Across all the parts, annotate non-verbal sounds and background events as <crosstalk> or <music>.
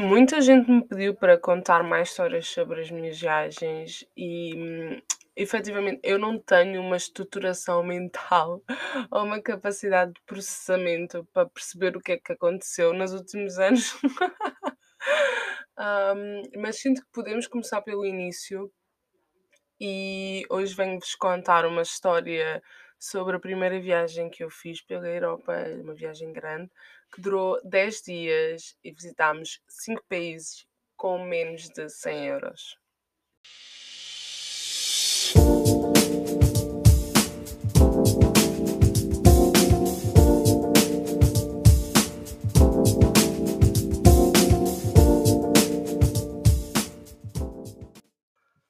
Muita gente me pediu para contar mais histórias sobre as minhas viagens e, hum, efetivamente, eu não tenho uma estruturação <laughs> mental ou uma capacidade de processamento para perceber o que é que aconteceu nos últimos anos. <laughs> Hum, mas sinto que podemos começar pelo início e hoje venho-vos contar uma história sobre a primeira viagem que eu fiz pela Europa, uma viagem grande, que durou 10 dias e visitámos 5 países com menos de 100 euros.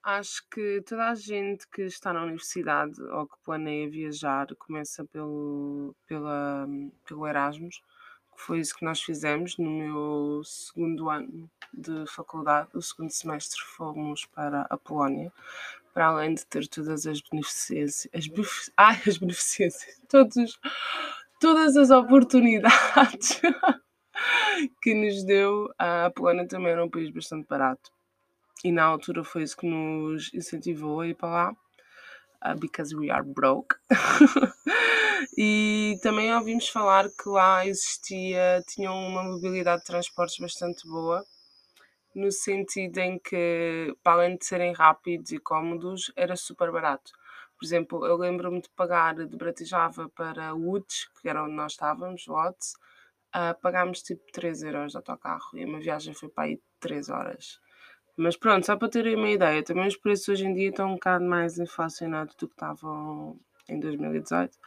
Acho que toda a gente que está na universidade ou que planeia viajar começa pelo, pela, pelo Erasmus, foi isso que nós fizemos no meu segundo ano de faculdade. O segundo semestre fomos para a Polónia, para além de ter todas as beneficências, as, benefic... <laughs> Ai, as beneficências, todos, todas as oportunidades <laughs> que nos deu. A Polónia também era um país bastante barato e na altura foi isso que nos incentivou a ir para lá, uh, because we are broke. <laughs> e também ouvimos falar que lá existia, tinham uma mobilidade de transportes bastante boa, no sentido em que, para além de serem rápidos e cómodos, era super barato. Por exemplo, eu lembro-me de pagar de Bratislava para Łódź, que era onde nós estávamos, Łódź, uh, pagámos tipo 3 euros de autocarro e uma viagem foi para aí 3 horas. Mas pronto, só para terem uma ideia, também os preços hoje em dia estão um bocado mais inflacionados do que estavam em 2018.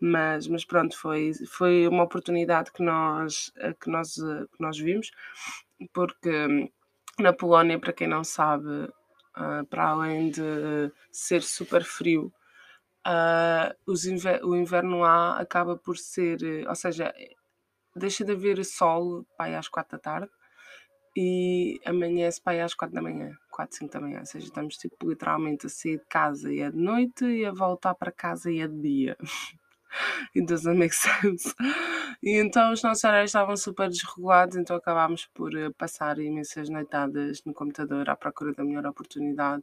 Mas, mas pronto, foi, foi uma oportunidade que nós, eh, que, nós, eh, que nós vimos, porque hum, na Polónia, para quem não sabe, uh, para além de ser super frio, inver o inverno lá acaba por ser, ou seja, deixa de haver sol pai, às quatro da tarde e amanhece aí às 4 da manhã, 4, 5 da manhã. Ou seja, estamos tipo literalmente a sair de casa e é de noite e a voltar para casa e é de dia. <laughs> It doesn't make <laughs> sense. E então os nossos horários estavam super desregulados, então acabámos por eh, passar imensas noitadas no computador à procura da melhor oportunidade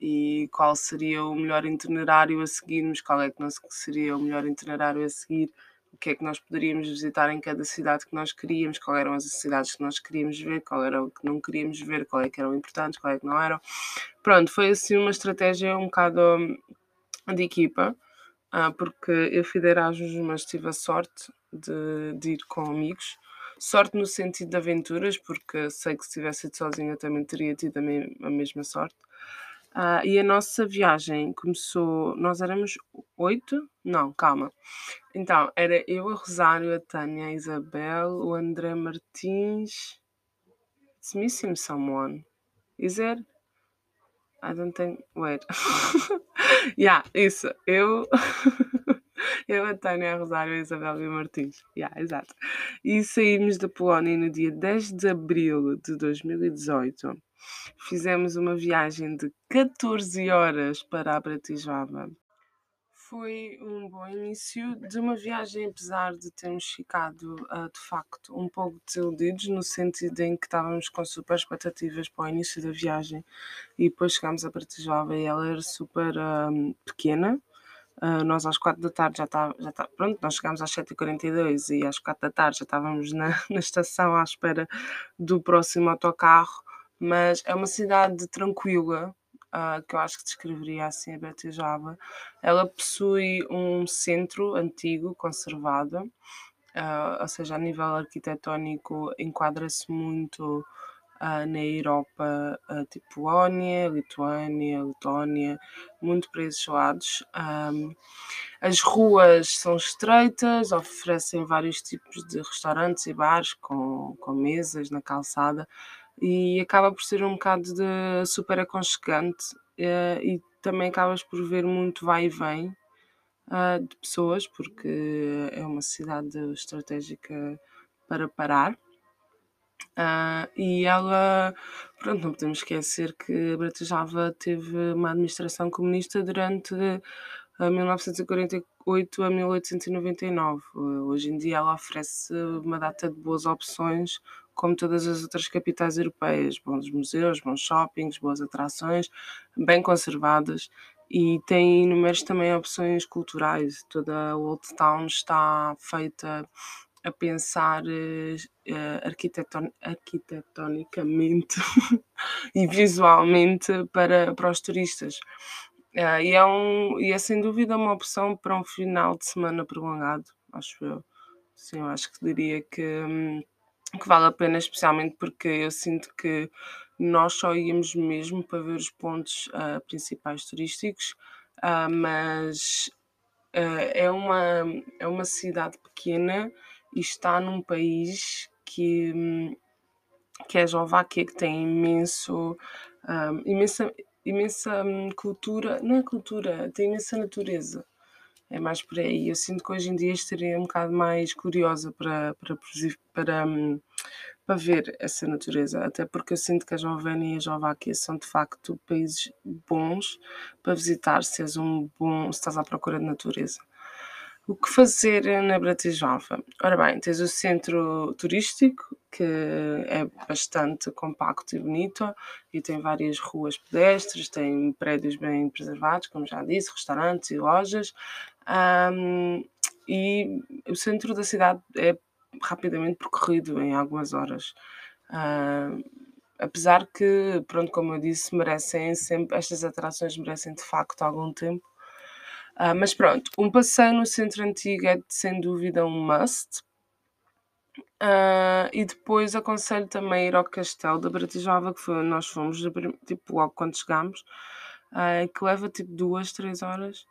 e qual seria o melhor itinerário a seguirmos, qual é que não seria o melhor itinerário a seguir o que é que nós poderíamos visitar em cada cidade que nós queríamos, quais eram as cidades que nós queríamos ver, qual era o que não queríamos ver, qual é que eram importantes, qual é que não eram. Pronto, foi assim uma estratégia um bocado hum, de equipa, uh, porque eu fui de Erasmus, mas tive a sorte de, de, ir com amigos. Sorte no sentido de aventuras, porque sei que se tivesse ido sozinha também teria tido a, me a mesma sorte. Uh, e a nossa viagem começou. Nós éramos oito? Não, calma. Então, era eu, a Rosário, a Tânia, a Isabel, o André Martins. It's missing someone. Is it? I don't think. Wait. <laughs> yeah, isso. Eu. <laughs> eu, a Tânia, Rosário, a Isabel e Martins. Yeah, exato. E saímos da Polónia no dia 10 de abril de 2018 Fizemos uma viagem de 14 horas para a Bratislava. Foi um bom início de uma viagem, apesar de termos ficado uh, de facto um pouco desiludidos, no sentido em que estávamos com super expectativas para o início da viagem e depois chegámos a Bratislava e ela era super uh, pequena. Uh, nós às 4 da tarde já está, já tá, pronto, nós chegámos às 7h42 e às 4 da tarde já estávamos na, <laughs> na estação à espera do próximo autocarro mas é uma cidade tranquila, uh, que eu acho que descreveria assim a Betejava. Ela possui um centro antigo, conservado, uh, ou seja, a nível arquitetónico enquadra-se muito uh, na Europa, tipo Polónia, Lituânia, Letónia, muito para esses lados. Um, as ruas são estreitas, oferecem vários tipos de restaurantes e bares com, com mesas na calçada e acaba por ser um bocado de super aconchegante uh, e também acabas por ver muito vai e vem uh, de pessoas, porque é uma cidade estratégica para parar. Uh, e ela, pronto, não podemos esquecer que Bratislava teve uma administração comunista durante 1948 a 1899. Hoje em dia ela oferece uma data de boas opções como todas as outras capitais europeias. Bons museus, bons shoppings, boas atrações, bem conservadas e tem inúmeras também opções culturais. Toda a Old Town está feita a pensar uh, arquiteton arquitetonicamente <laughs> e visualmente para, para os turistas. Uh, e, é um, e é sem dúvida uma opção para um final de semana prolongado, acho eu. Sim, eu acho que diria que, hum, que vale a pena, especialmente porque eu sinto que nós só íamos mesmo para ver os pontos uh, principais turísticos, uh, mas uh, é, uma, é uma cidade pequena e está num país que, hum, que é a Eslováquia, que tem imenso, imensa, imensa hum, cultura, não é cultura, tem imensa natureza. É mais por aí. Eu sinto que hoje em dia estaria um bocado mais curiosa para, para, para, hum, para ver essa natureza, até porque eu sinto que a Eslovénia e a Eslováquia são de facto países bons para visitar se és um bom, se estás à procura de natureza. O que fazer na Bratislava? Ora bem, tens o centro turístico, que é bastante compacto e bonito, e tem várias ruas pedestres, tem prédios bem preservados, como já disse, restaurantes e lojas. Um, e o centro da cidade é rapidamente percorrido em algumas horas. Uh, apesar que, pronto, como eu disse, merecem sempre, estas atrações merecem de facto algum tempo. Uh, mas pronto, um passeio no centro antigo é sem dúvida um must. Uh, e depois aconselho também ir ao Castelo da Bratislava, que foi nós fomos, tipo, logo quando chegámos, uh, que leva tipo duas, três horas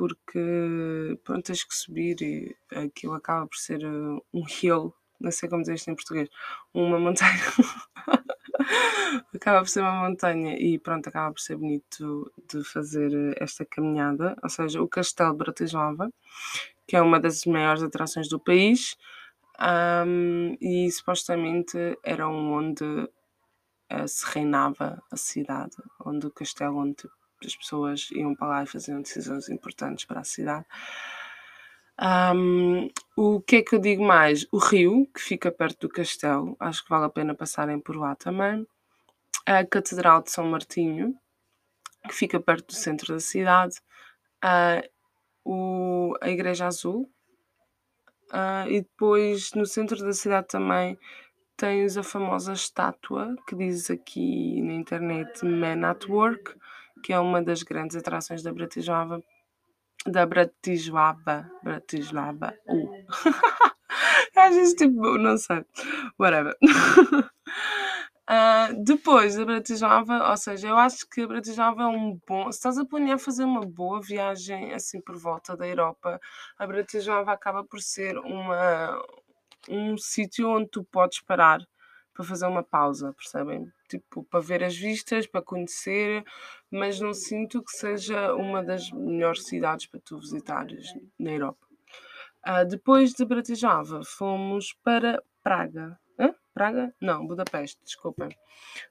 porque pronto, tens que subir e aquilo acaba por ser uh, um hill, não sei como dizer isto em português, uma montanha. <laughs> acaba por ser uma montanha e pronto, acaba por ser bonito de fazer esta caminhada, ou seja, o Castelo de Bratislava, que é uma das maiores atrações do país, um, e supostamente era onde uh, se reinava a cidade, onde o castelo onde tipo, as pessoas iam para lá e faziam decisões importantes para a cidade. Um, o que é que eu digo mais? O rio, que fica perto do castelo, acho que vale a pena passarem por lá também. A Catedral de São Martinho, que fica perto do centro da cidade. Uh, o, a Igreja Azul. Uh, e depois no centro da cidade também tens a famosa estátua que diz aqui na internet Man at Work, que é uma das grandes atrações da Bratislava. Da Bratislava. Bratislava. Uh. <laughs> Às vezes, tipo, não sei. Whatever. Uh, <laughs> depois da Bratislava, ou seja, eu acho que a Bratislava é um bom. Se estás a planear fazer uma boa viagem assim por volta da Europa, a Bratislava acaba por ser uma, um sítio onde tu podes parar para fazer uma pausa, percebem? Tipo, para ver as vistas, para conhecer, mas não sinto que seja uma das melhores cidades para tu visitares na Europa. Uh, depois de Bratislava, fomos para Praga. Hã? Praga? Não, Budapeste, desculpem.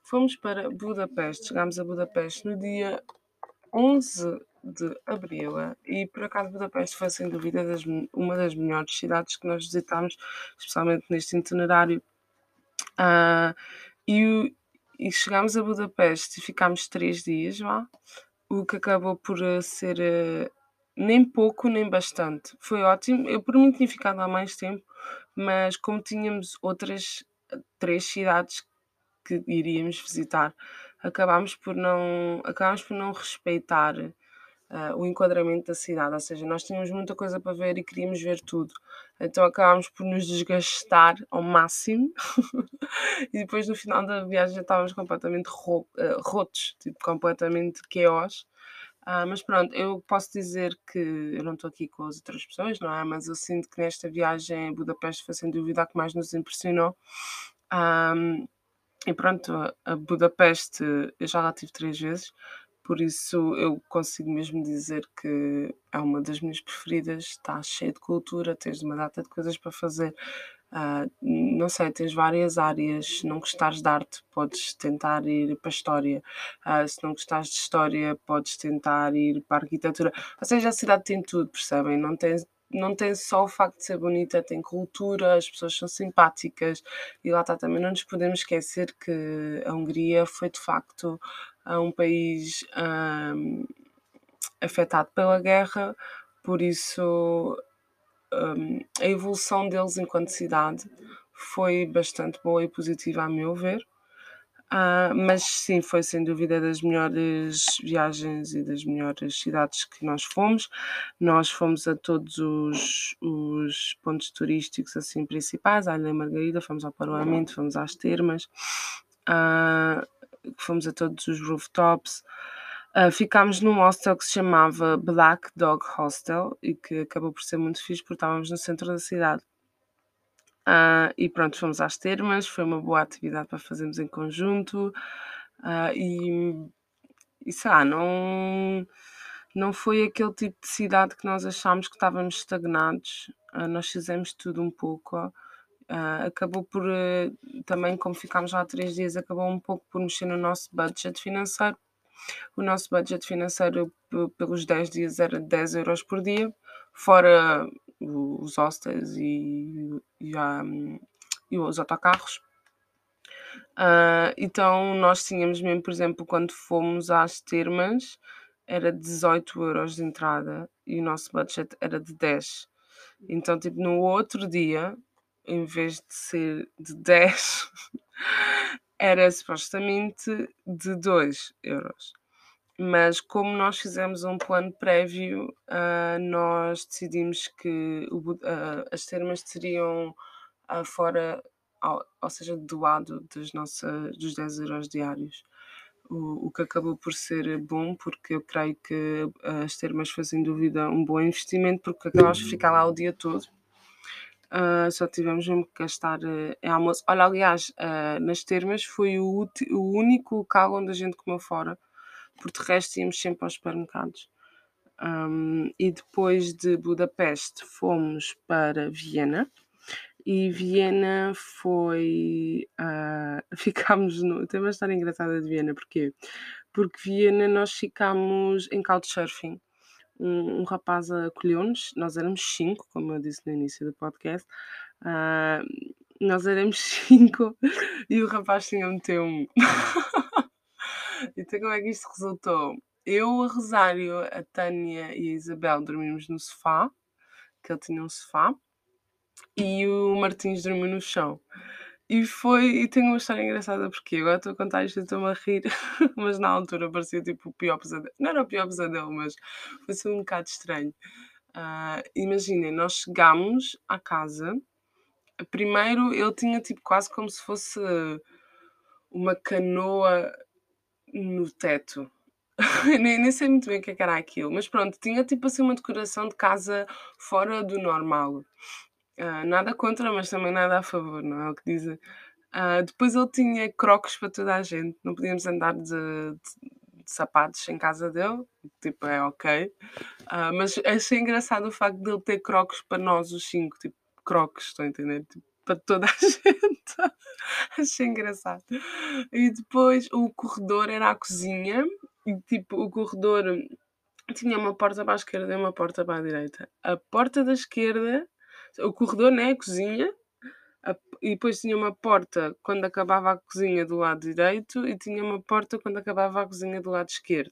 Fomos para Budapeste, chegámos a Budapeste no dia 11 de abril e por acaso Budapeste foi sem dúvida das, uma das melhores cidades que nós visitámos, especialmente neste itinerário Uh, e, e chegámos a Budapeste e ficámos três dias lá, o que acabou por uh, ser uh, nem pouco nem bastante. Foi ótimo. Eu por mim tinha ficado lá mais tempo, mas como tínhamos outras três cidades que iríamos visitar, acabámos por não, acabámos por não respeitar uh, o enquadramento da cidade, ou seja, nós tínhamos muita coisa para ver e queríamos ver tudo. Então acabámos por nos desgastar ao máximo <laughs> e depois no final da viagem já estávamos completamente ro uh, rotos, tipo, completamente chaos. Uh, mas pronto, eu posso dizer que eu não estou aqui com as outras pessoas, não é? Mas eu sinto que nesta viagem a Budapeste foi sem dúvida a que mais nos impressionou. Um, e pronto, a Budapeste eu já lá tive três vezes, por isso eu consigo mesmo dizer que é uma das minhas preferidas, está cheio de cultura, tens uma data de coisas para fazer. Uh, não sei, tens várias áreas. Se não gostares de arte, podes tentar ir para a história. Uh, se não gostares de história, podes tentar ir para a arquitetura. Ou seja, a cidade tem tudo, percebem? Não tens, não tem só o facto de ser bonita, tem cultura, as pessoas são simpáticas e lá está também. Não nos podemos esquecer que a Hungria foi de facto um país um, afetado pela guerra, por isso um, a evolução deles enquanto cidade foi bastante boa e positiva, a meu ver. Uh, mas sim, foi sem dúvida das melhores viagens e das melhores cidades que nós fomos. Nós fomos a todos os, os pontos turísticos assim principais, a Ilha Margarida, fomos ao Parlamento, fomos às termas, uh, fomos a todos os rooftops. Uh, ficámos num hostel que se chamava Black Dog Hostel e que acabou por ser muito fixe porque estávamos no centro da cidade. Uh, e pronto, fomos às termas, foi uma boa atividade para fazermos em conjunto. Uh, e, e sei lá, não, não foi aquele tipo de cidade que nós achámos que estávamos estagnados. Nós fizemos tudo um pouco. Acabou por, também como ficámos lá três dias, acabou um pouco por mexer no nosso budget financeiro. O nosso budget financeiro pelos 10 dias era 10 euros por dia, fora os hostels e, e, um, e os autocarros. Uh, então nós tínhamos mesmo, por exemplo, quando fomos às termas, era 18 euros de entrada e o nosso budget era de 10. Então, tipo, no outro dia, em vez de ser de 10, <laughs> era supostamente de 2 euros mas como nós fizemos um plano prévio, uh, nós decidimos que o, uh, as termas seriam uh, fora, ou, ou, seja, do lado das nossas, dos 10 euros diários. O, o, que acabou por ser bom, porque eu creio que as termas foi sem dúvida um bom investimento, porque acabámos de ficar lá o dia todo. Uh, só tivemos mesmo que gastar uh, em almoço. Olha, aliás, uh, nas termas foi o, o único local onde a gente comeu fora porque de resto íamos sempre aos supermercados. Um, e depois de Budapeste fomos para Viena e Viena foi. Uh, <laughs> ficámos no. Tem uma história engraçada de Viena, porquê? Porque Viena nós ficámos em couchsurfing. Um, um rapaz acolheu-nos, nós éramos cinco, como eu disse no início do podcast. Uh, nós éramos <laughs> cinco e o rapaz tinha um um <laughs> Então, como é que isto resultou? Eu, a Rosário, a Tânia e a Isabel dormimos no sofá, que ele tinha um sofá, e o Martins dormiu no chão. E foi, e tenho uma história engraçada porque agora estou a contar isto e estou-me a rir, <laughs> mas na altura parecia tipo o pior pesadelo. Não era o pior pesadelo, mas foi assim um bocado estranho. Uh, Imaginem, nós chegámos à casa, primeiro ele tinha tipo quase como se fosse uma canoa no teto. <laughs> nem, nem sei muito bem o é que era aquilo, mas pronto, tinha tipo assim uma decoração de casa fora do normal. Uh, nada contra, mas também nada a favor, não é o que dizem. Uh, depois ele tinha croques para toda a gente, não podíamos andar de, de, de sapatos em casa dele, tipo, é ok. Uh, mas achei engraçado o facto de ele ter croques para nós, os cinco, tipo, croques, estou a entender? Tipo, para toda a <laughs> gente. Achei engraçado. E depois o corredor era a cozinha, e tipo, o corredor tinha uma porta para a esquerda e uma porta para a direita. A porta da esquerda, o corredor, né? A cozinha, a, e depois tinha uma porta quando acabava a cozinha do lado direito e tinha uma porta quando acabava a cozinha do lado esquerdo.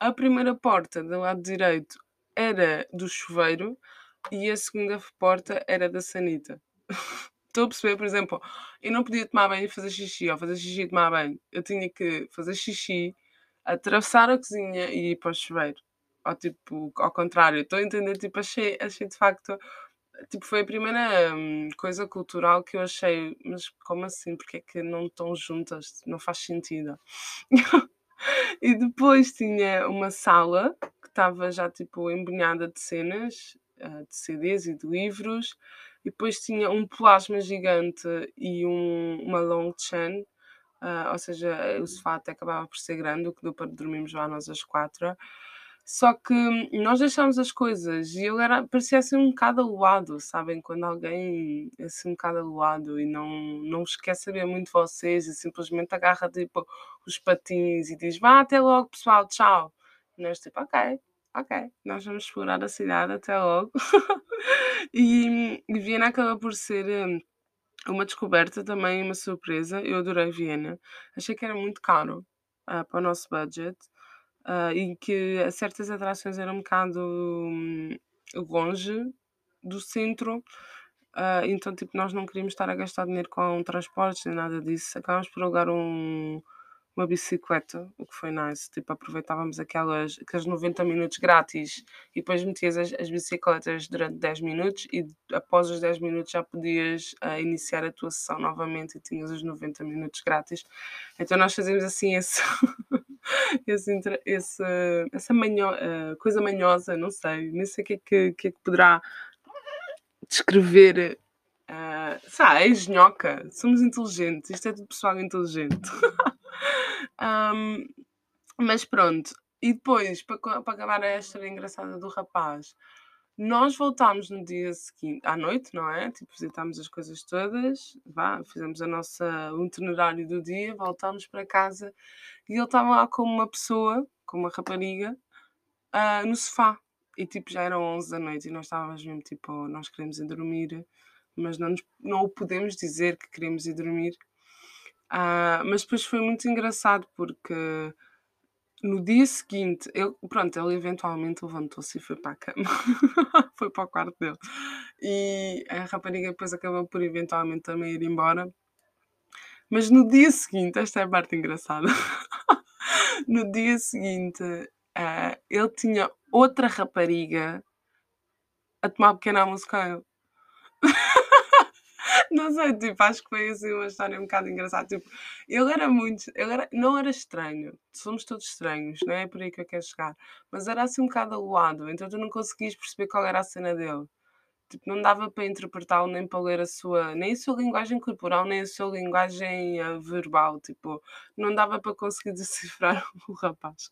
A primeira porta do lado direito era do chuveiro e a segunda porta era da sanita. <laughs> Estou a perceber, por exemplo, eu não podia tomar banho e fazer xixi, ou fazer xixi e tomar banho. Eu tinha que fazer xixi, atravessar a cozinha e ir para o chuveiro. Ou tipo, ao contrário, estou a entender, tipo, achei, achei de facto, tipo, foi a primeira hum, coisa cultural que eu achei, mas como assim? Porque é que não estão juntas? Não faz sentido. <laughs> e depois tinha uma sala que estava já, tipo, embunhada de cenas, uh, de CDs e de livros, e depois tinha um plasma gigante e um, uma long chain, uh, ou seja, o sofá até acabava por ser grande, o que deu para dormirmos lá nós as quatro. Só que nós deixámos as coisas e ele era, parecia assim um bocado aluado, sabem? Quando alguém é assim um bocado aluado e não, não quer saber muito de vocês e simplesmente agarra tipo os patins e diz vá até logo pessoal, tchau. E nós tipo, ok, ok, nós vamos explorar a cidade, até logo. <laughs> e, e Viena acaba por ser hum, uma descoberta também, uma surpresa. Eu adorei Viena. Achei que era muito caro ah, para o nosso budget ah, e que certas atrações eram um bocado hum, longe do centro. ah, então, tipo, nós não queríamos estar a gastar dinheiro com transportes nem nada disso. Acabámos por alugar um, uma bicicleta, o que foi nice. Tipo, aproveitávamos aquelas, aqueles 90 minutos grátis e depois metias as, as bicicletas durante 10 minutos e após os 10 minutos já podias ah, iniciar a tua sessão novamente e tinhas os 90 minutos grátis. Então nós fazemos assim esse, <laughs> esse, esse- essa manho- ah, coisa manhosa, não sei, nem sei o que é que, que, é que poderá descrever. Uh, é engenhoca, somos inteligentes, isto é tudo pessoal inteligente. <laughs> Um, mas pronto, e depois, para, para acabar a história engraçada do rapaz, nós voltámos no dia seguinte, à noite, não é? Tipo, visitámos as coisas todas, vá, fizemos a nossa, itinerário do dia, voltámos para casa e ele estava lá com uma pessoa, com uma rapariga, ah, no sofá. E tipo, já eram 11 da noite e nós estávamos mesmo tipo, "Oh, nós queremos ir dormir, mas não, nos, não o podemos dizer que queremos ir dormir. Ah, mas depois foi muito engraçado porque no dia seguinte, ele, pronto, ele eventualmente levantou-se e foi para a cama, <laughs> foi para o quarto dele. E a rapariga depois acabou por eventualmente também ir embora. Mas no dia seguinte, esta é a parte engraçada. <laughs> no dia seguinte, ah, ele tinha outra rapariga a tomar pequeno almoço com ele. <laughs> Não sei, tipo, acho que foi assim uma história um bocado engraçada. Tipo, ele era muito. Ele era, não era estranho. Somos todos estranhos, não é por aí que eu quero chegar. Mas era assim um bocado aluado, então tu não conseguias perceber qual era a cena dele. Tipo, não dava para interpretá-lo nem para ler a sua, nem a sua linguagem corporal, nem a sua linguagem ah, verbal. Tipo, não dava para conseguir <laughs> decifrar o rapaz.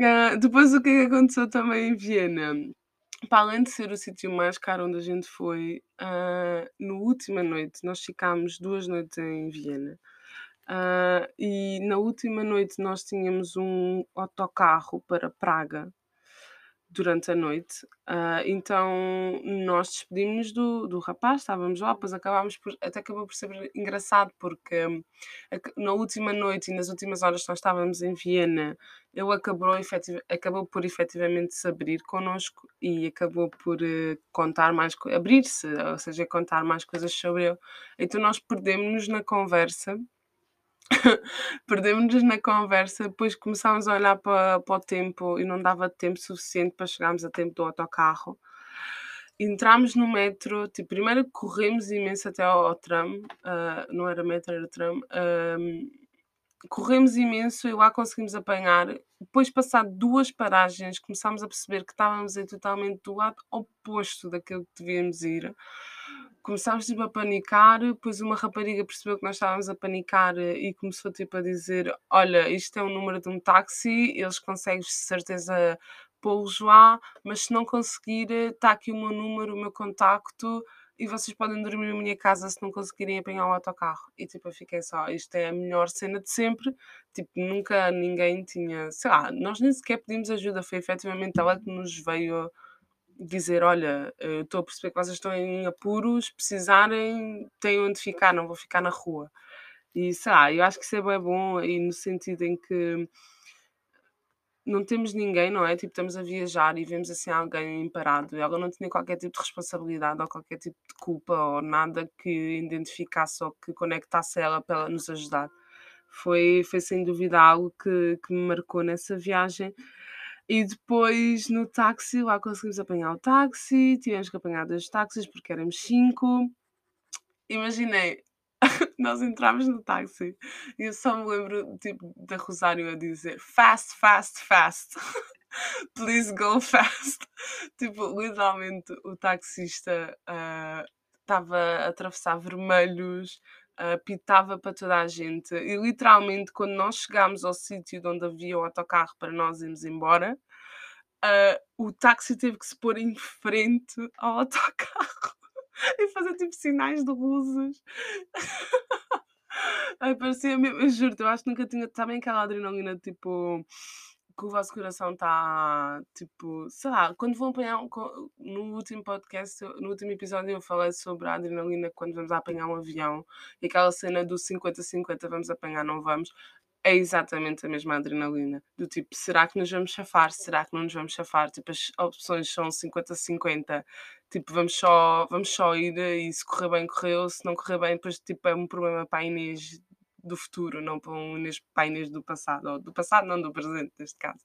Ah, depois, o é que aconteceu também em Viena? Para além de ser o sítio mais caro onde a gente foi, ah, na última noite, nós ficámos duas noites em Viena. Ah, e na última noite nós tínhamos um autocarro para Praga durante a noite. Ah, então nós despedimos-nos do, do rapaz, estávamos lá, depois acabámos por. Até acabou por ser engraçado, porque ac- na última noite e nas últimas horas nós estávamos em Viena, ele acabou, efetiv- acabou por efetivamente se abrir connosco e acabou por eh, contar mais, abrir-se, ou seja, contar mais coisas sobre ele. Então nós perdemos-nos na conversa <laughs> Perdemos-nos na conversa, depois começámos a olhar para, para o tempo e não dava tempo suficiente para chegarmos a tempo do autocarro. Entramos no metro, tipo, primeiro corremos imenso até ao, ao tram, ah, não era metro, era tram. ahm, corremos imenso e lá conseguimos apanhar. Depois, passado duas paragens, começámos a perceber que estávamos aí totalmente do lado oposto daquilo que devíamos ir. Começámos tipo a panicar, depois uma rapariga percebeu que nós estávamos a panicar e começou tipo a dizer: Olha, isto é o número de um táxi, eles conseguem de certeza pô-los lá, mas se não conseguir, está aqui o meu número, o meu contacto e vocês podem dormir na minha casa se não conseguirem apanhar o autocarro. E tipo, eu fiquei só, isto é a melhor cena de sempre. Tipo, nunca ninguém tinha, sei lá, nós nem sequer pedimos ajuda, foi efetivamente ela que nos veio dizer: Olha, eu estou a perceber que vocês estão em apuros, precisarem, têm onde ficar, não vou ficar na rua. E sei lá, eu acho que isso é bem bom, e no sentido em que não temos ninguém, não é? Tipo, estamos a viajar e vemos assim alguém parado. Ela não tinha qualquer tipo de responsabilidade ou qualquer tipo de culpa ou nada que identificasse ou que conectasse ela para ela nos ajudar. Foi, foi sem dúvida algo que, que me marcou nessa viagem. E depois no táxi, lá conseguimos apanhar o táxi, tivemos que apanhar dois táxis porque éramos cinco. Imaginei, <laughs> nós entramos no táxi e eu só me lembro tipo, da Rosário a dizer fast, fast, fast. <laughs> Please go fast. <laughs> Tipo, literalmente o taxista ah, estava a atravessar vermelhos, pitava para toda a gente. E literalmente, quando nós chegámos ao sítio de onde havia o autocarro para nós irmos embora, ah, o táxi teve que se pôr em frente ao autocarro e fazer tipo sinais de luzes. Ai, parecia mesmo, eu juro eu acho que nunca tinha, sabem aquela adrenalina tipo que o vosso coração está, tipo, sei lá, quando vão apanhar no último podcast, no último episódio eu falei sobre a adrenalina quando vamos apanhar um avião e aquela cena do 50-50 vamos apanhar, não vamos é exatamente a mesma adrenalina. Do tipo, será que nos vamos chafar? Será que não nos vamos chafar? Tipo, as opções são 50-50. Tipo, vamos só, vamos só ir e se correr bem, correu. Se não correr bem, depois tipo, é um problema para a Inês do futuro, não para, um Inês, para a Inês do passado. Ou do passado, não do presente, neste caso.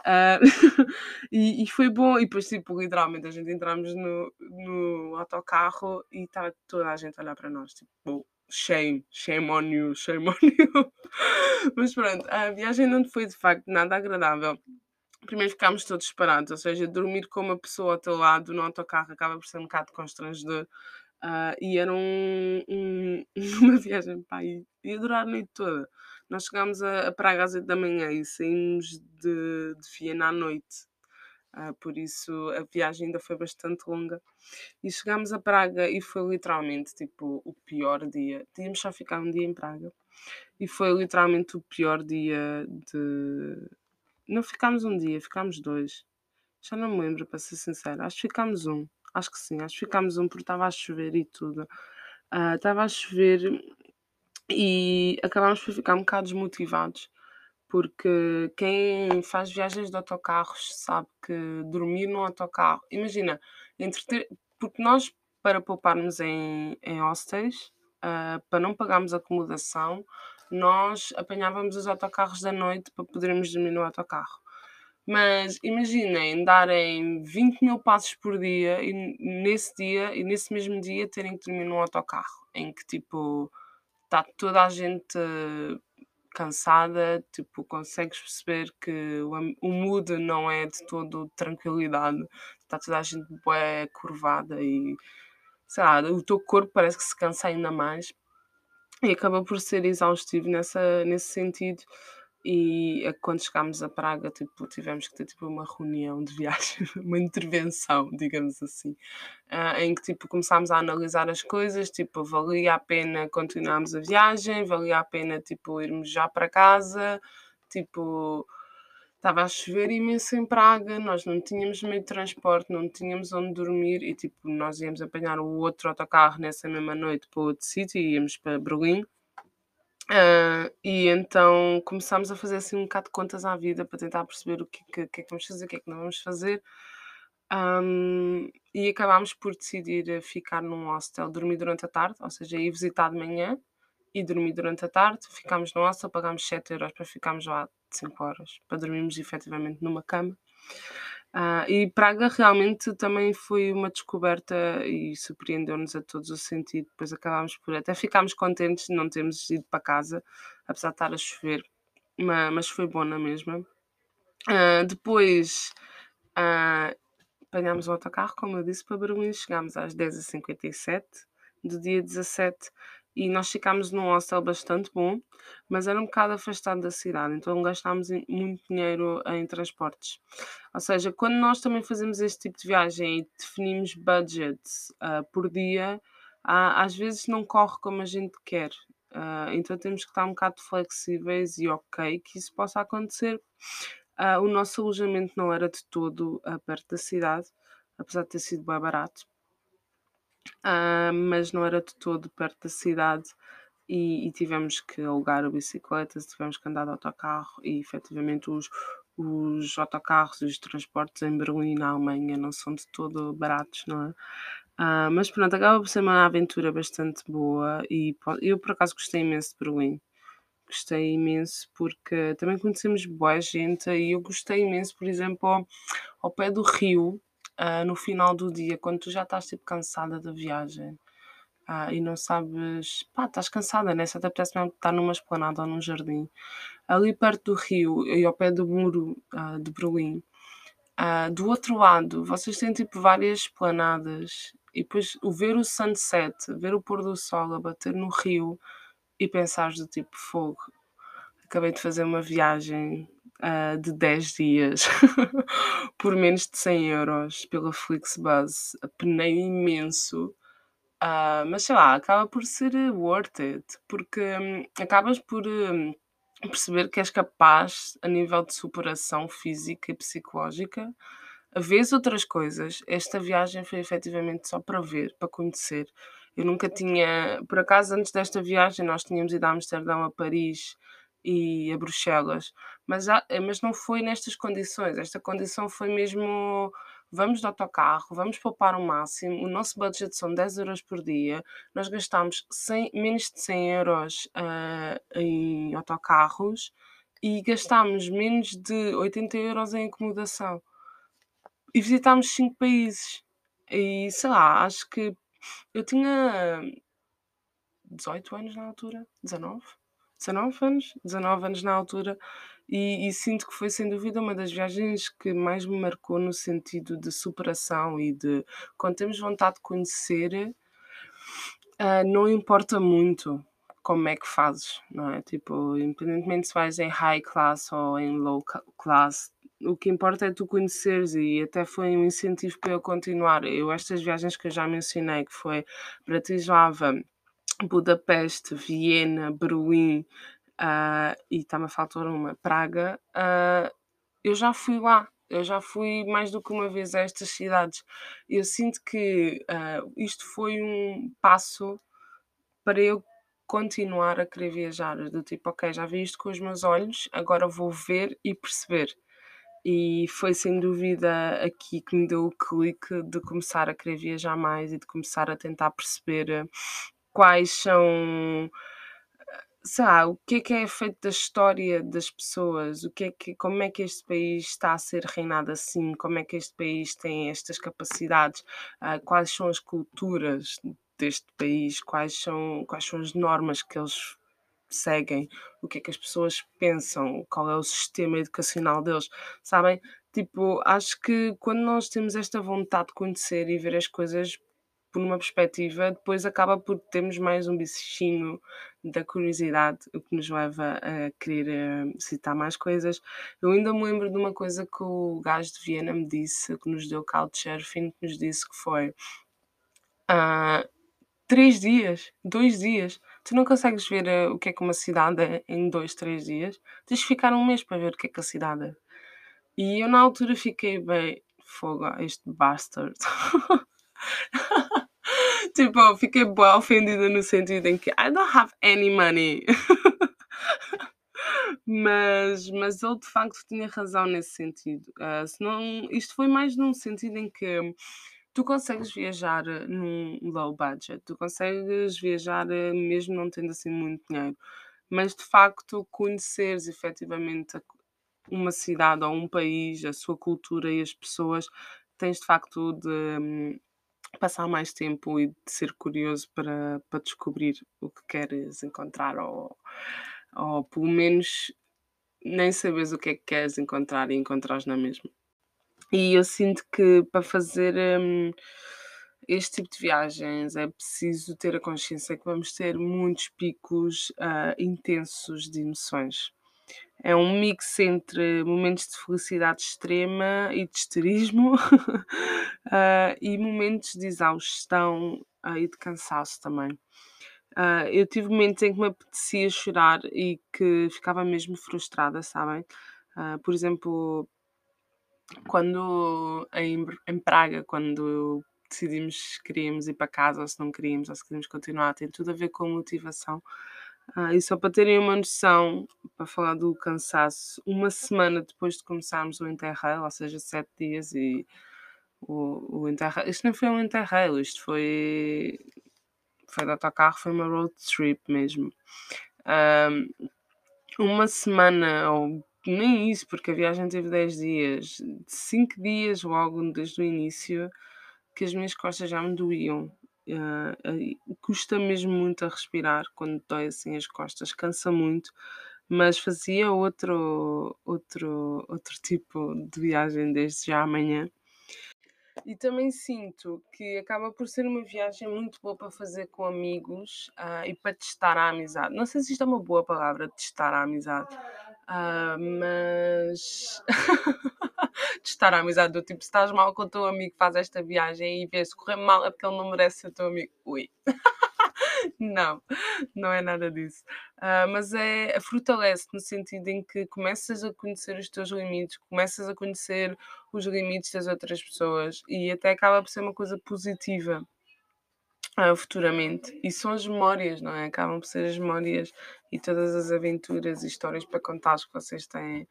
Uh, <laughs> e, e, foi bom. E depois, tipo, literalmente, a gente entramos no, no autocarro e estava toda a gente a olhar para nós. Tipo, shame, shame on you, shame on <laughs> you. Mas pronto, a viagem não foi de facto nada agradável. Primeiro ficámos todos parados, ou seja, dormir com uma pessoa ao teu lado no autocarro acaba por ser um bocado constrangedor. Uh, e era um, um, <laughs> uma viagem ir, ia durar a noite toda. Nós chegámos a, a Praga às 8 da manhã e saímos de, de Viena à noite. Uh, por isso a viagem ainda foi bastante longa. E chegámos a Praga e foi literalmente tipo o pior dia. Tínhamos só ficar um dia em Praga e foi literalmente o pior dia de. Não ficámos um dia, ficámos dois. Já não me lembro, para ser sincera. Acho que ficámos um. Acho que sim, acho que ficámos um porque estava a chover e tudo. Uh, estava a chover e acabámos por ficar um bocado desmotivados porque quem faz viagens de autocarros sabe que dormir no autocarro, imagina, porque nós, para pouparmos em, em hostels, uh, para não pagarmos acomodação, nós apanhávamos os autocarros da noite para podermos dormir no autocarro. Mas imaginem darem 20 mil passos por dia e nesse dia e nesse mesmo dia terem que dormir num autocarro, em que tipo está toda a gente cansada, tipo, consegues perceber que o, o mood não é de todo tranquilidade, está toda a gente bué curvada e sei lá, o teu corpo parece que se cansa ainda mais e acaba por ser exaustivo nessa, nesse sentido. E eh, quando chegámos a Praga, tipo, tivemos que ter tipo, uma reunião de viagem, <laughs> uma intervenção, digamos assim, uh, em que tipo, começámos a analisar as coisas, tipo, valia a pena continuarmos a viagem, valia a pena tipo, irmos já para casa, tipo, estava a chover imenso em Praga, nós não tínhamos meio de transporte, não tínhamos onde dormir e tipo, nós íamos apanhar o outro autocarro nessa mesma noite para outro sítio, íamos para Berlim. Uh, e então começámos a fazer assim um bocado de contas à vida para tentar perceber o que, que, que é que vamos fazer, o que é que não vamos fazer. Um, e acabámos por decidir ficar num hostel, dormir durante a tarde, ou seja, ir visitar de manhã e dormir durante a tarde. Ficámos no hostel, pagámos 7 euros para ficarmos lá 5 horas, para dormirmos efetivamente numa cama. Uh, e Praga realmente também foi uma descoberta e surpreendeu-nos a todos o sentido. Depois acabámos por. Até ficámos contentes de não termos ido para casa, apesar de estar a chover, mas, mas foi bom na mesma. Uh, depois uh, apanhámos o autocarro, como eu disse, para Berlim. Chegámos às 10h57 do dia 17 e nós ficámos num hostel bastante bom, mas era um bocado afastado da cidade, então gastámos muito dinheiro em transportes. Ou seja, quando nós também fazemos este tipo de viagem e definimos budgets uh, por dia, uh, às vezes não corre como a gente quer. Uh, então temos que estar um bocado flexíveis e ok que isso possa acontecer. o nosso alojamento não era de todo perto da cidade, apesar de ter sido bem barato uh, mas não era de todo perto da cidade e, e tivemos que alugar bicicletas, tivemos que andar de autocarro e efetivamente os, os autocarros e os transportes em Berlim, na Alemanha, não são de todo baratos, não é? Uh, mas pronto, acaba por ser uma aventura bastante boa e eu por acaso gostei imenso de Berlim. Gostei imenso porque também conhecemos boa gente e eu gostei imenso, por exemplo, ao, ao pé do rio, uh, no final do dia, quando tu já estás tipo cansada da viagem uh, e não sabes, pá, estás cansada, né? Se até apetece mesmo estar numa esplanada ou num jardim, ali perto do rio e ao pé do muro uh, de Berlim, do outro lado, vocês têm tipo várias esplanadas e depois o ver o sunset, ver o pôr do sol a bater no rio e pensares do tipo fogo. Acabei de fazer uma viagem uh, de 10 dias <laughs> por menos de 100 euros pela Flixbus. Apenei imenso. Uh, mas sei lá, acaba por ser worth it, porque um, acabas por um, perceber que és capaz, a nível de superação física e psicológica, a vez outras coisas. Esta viagem foi efetivamente só para ver, para conhecer. Eu nunca tinha, por acaso, antes desta viagem, nós tínhamos ido a Amsterdão, a Paris e a Bruxelas, mas, já, mas não foi nestas condições. Esta condição foi mesmo vamos de autocarro, vamos poupar o máximo, o nosso budget são 10 euros por dia, nós gastamos 100, menos de 100 euros uh, em autocarros e gastámos menos de 80 euros em acomodação. E visitámos 5 países. E sei lá, acho que eu tinha 18 anos na altura, 19? 19 anos, 19 anos na altura, e, e, sinto que foi sem dúvida uma das viagens que mais me marcou no sentido de superação e de quando temos vontade de conhecer, uh, não importa muito como é que fazes, não é? Tipo, independentemente se vais em high class ou em low class, o que importa é tu conheceres e até foi um incentivo para eu continuar. Eu, estas viagens que eu já mencionei, que foi Bratislava, Budapeste, Viena, Berlim, uh, e está-me uma, Praga, uh, eu já fui lá. Eu já fui mais do que uma vez a estas cidades. Eu sinto que uh, isto foi um passo para eu continuar a querer viajar. Do tipo, ok, já vi isto com os meus olhos, agora vou ver e perceber. E foi sem dúvida aqui que me deu o clique de começar a querer viajar mais e de começar a tentar perceber quais são sei lá, o que é que é feito da história das pessoas, o que é que, como é que este país está a ser reinado assim, como é que este país tem estas capacidades, uh, quais são as culturas deste país, quais são, quais são as normas que eles seguem, o que é que as pessoas pensam, qual é o sistema educacional deles, sabem? Tipo, acho que quando nós temos esta vontade de conhecer e ver as coisas por uma perspectiva, depois acaba por termos mais um bichinho da curiosidade, o que nos leva a querer uh, citar mais coisas. Eu ainda me lembro de uma coisa que o gajo de Viena me disse, que nos deu Couchsurfing, que nos disse que foi uh, três dias, dois dias. Tu não consegues ver uh, o que é que uma cidade é em dois, três dias. Tens de ficar um mês para ver o que é que a cidade é. E eu na altura fiquei bem, fogo, este bastard. <laughs> <laughs> tipo, fiquei boa ofendida no sentido em que I don't have any money. <laughs> mas, mas ele de facto tinha razão nesse sentido. Uh, senão, isto foi mais num sentido em que tu consegues viajar num low budget, tu consegues viajar mesmo não tendo assim muito dinheiro, mas de facto conheceres efetivamente uma cidade ou um país, a sua cultura e as pessoas, tens de facto de hum, passar mais tempo e de ser curioso para, para descobrir o que queres encontrar ou, ou pelo menos nem sabes o que é que queres encontrar e encontrares na mesma. E eu sinto que para fazer hum, este tipo de viagens é preciso ter a consciência que vamos ter muitos picos uh, intensos de emoções. É um mix entre momentos de felicidade extrema e de histerismo uh, <laughs> e momentos de exaustão uh, e de cansaço também. Uh, eu tive momentos em que me apetecia chorar e que ficava mesmo frustrada, sabem? por exemplo, quando em, em Praga, quando decidimos se queríamos ir para casa ou se não queríamos, ou se queríamos continuar, tem tudo a ver com motivação. Ah, e só para terem uma noção, para falar do cansaço, uma semana depois de começarmos o Interrail, ou seja, sete dias, e o, o Interrail, isto não foi um Interrail, isto foi, foi de autocarro, foi uma road trip mesmo. Um, uma semana, ou nem isso, porque a viagem teve 10 dias, 5 dias logo desde o início, que as minhas costas já me doíam. Uh, custa mesmo muito a respirar quando dói assim as costas, cansa muito, mas fazia outro, outro, outro tipo de viagem desde já amanhã. E também sinto que acaba por ser uma viagem muito boa para fazer com amigos uh, e para testar a amizade. Não sei se isto é uma boa palavra, testar a amizade, uh, mas <laughs> testar a amizade do tipo, se estás mal com o teu amigo, faz esta viagem e vê se correr mal é porque ele não merece ser teu amigo. Ui. <laughs> Não, não é nada disso. Ah, mas é fortalece no sentido em que começas a conhecer os teus limites, começas a conhecer os limites das outras pessoas e até acaba por ser uma coisa positiva. Ah, futuramente. E são as memórias, não é? Acabam por ser as memórias e todas as aventuras e histórias para contar que vocês têm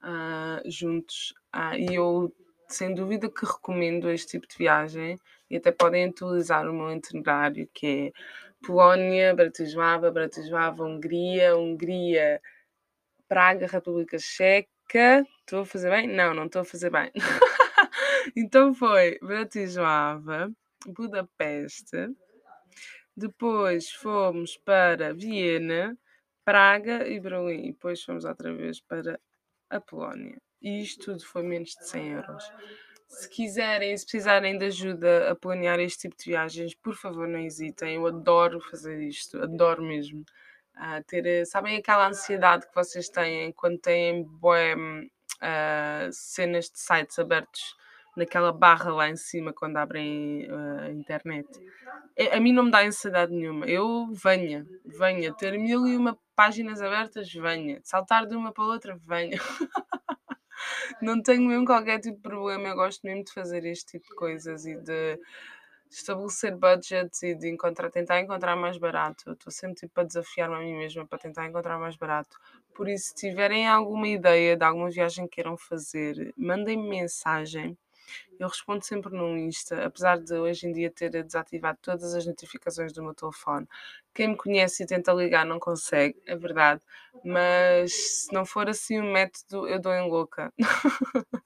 ah, juntos. Ah, e eu, sem dúvida, que recomendo este tipo de viagem e até podem atualizar o meu itinerário, que é Polónia, Bratislava, Bratislava, Hungria, Hungria, Praga, República Checa. Estou a fazer bem? Não, não estou a fazer bem. <laughs> então foi Bratislava, Budapeste, depois fomos para Viena, Praga e Berlim, e depois fomos outra vez para a Polónia. E isto tudo foi menos de 100 euros. Se quiserem, se precisarem de ajuda a planear este tipo de viagens, por favor, não hesitem. Eu adoro fazer isto, adoro mesmo. Uh, ter, sabem aquela ansiedade que vocês têm quando têm boé, uh, cenas de sites abertos naquela barra lá em cima quando abrem uh, a internet? É, a mim não me dá ansiedade nenhuma. Eu venha, venha. Ter mil e uma páginas abertas, venha. Saltar de uma para outra, venha. <laughs> não tenho mesmo qualquer tipo de problema. Eu gosto mesmo de fazer este tipo de coisas e de estabelecer budgets e de encontrar, tentar encontrar mais barato. Estou sempre tipo, a desafiar-me a mim mesma para tentar encontrar mais barato. Por isso, se tiverem alguma ideia de alguma viagem que queiram fazer, mandem-me mensagem. Eu respondo sempre no Insta, apesar de hoje em dia ter desativado todas as notificações do meu telefone. Quem me conhece e tenta ligar não consegue, é verdade, mas se não for assim o método, eu dou em louca. <laughs>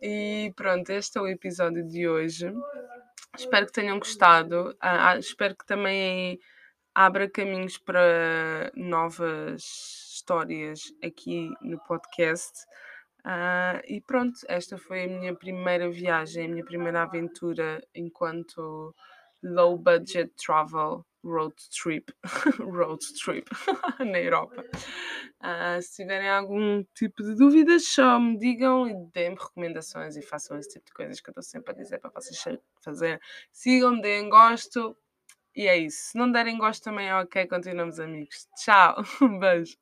e pronto, este é o episódio de hoje. Espero que tenham gostado. Ah, ah, espero que também abra caminhos para novas histórias aqui no podcast. Uh, e pronto, esta foi a minha primeira viagem, a minha primeira aventura enquanto low budget travel road trip, <laughs> road trip <laughs> na Europa. Uh, se tiverem algum tipo de dúvidas, só me digam e deem-me recomendações e façam esse tipo de coisas que eu estou sempre a dizer para vocês fazer. Sigam-me, deem gosto e é isso. Se não derem gosto também é ok, continuamos amigos. Tchau, <laughs> um beijo.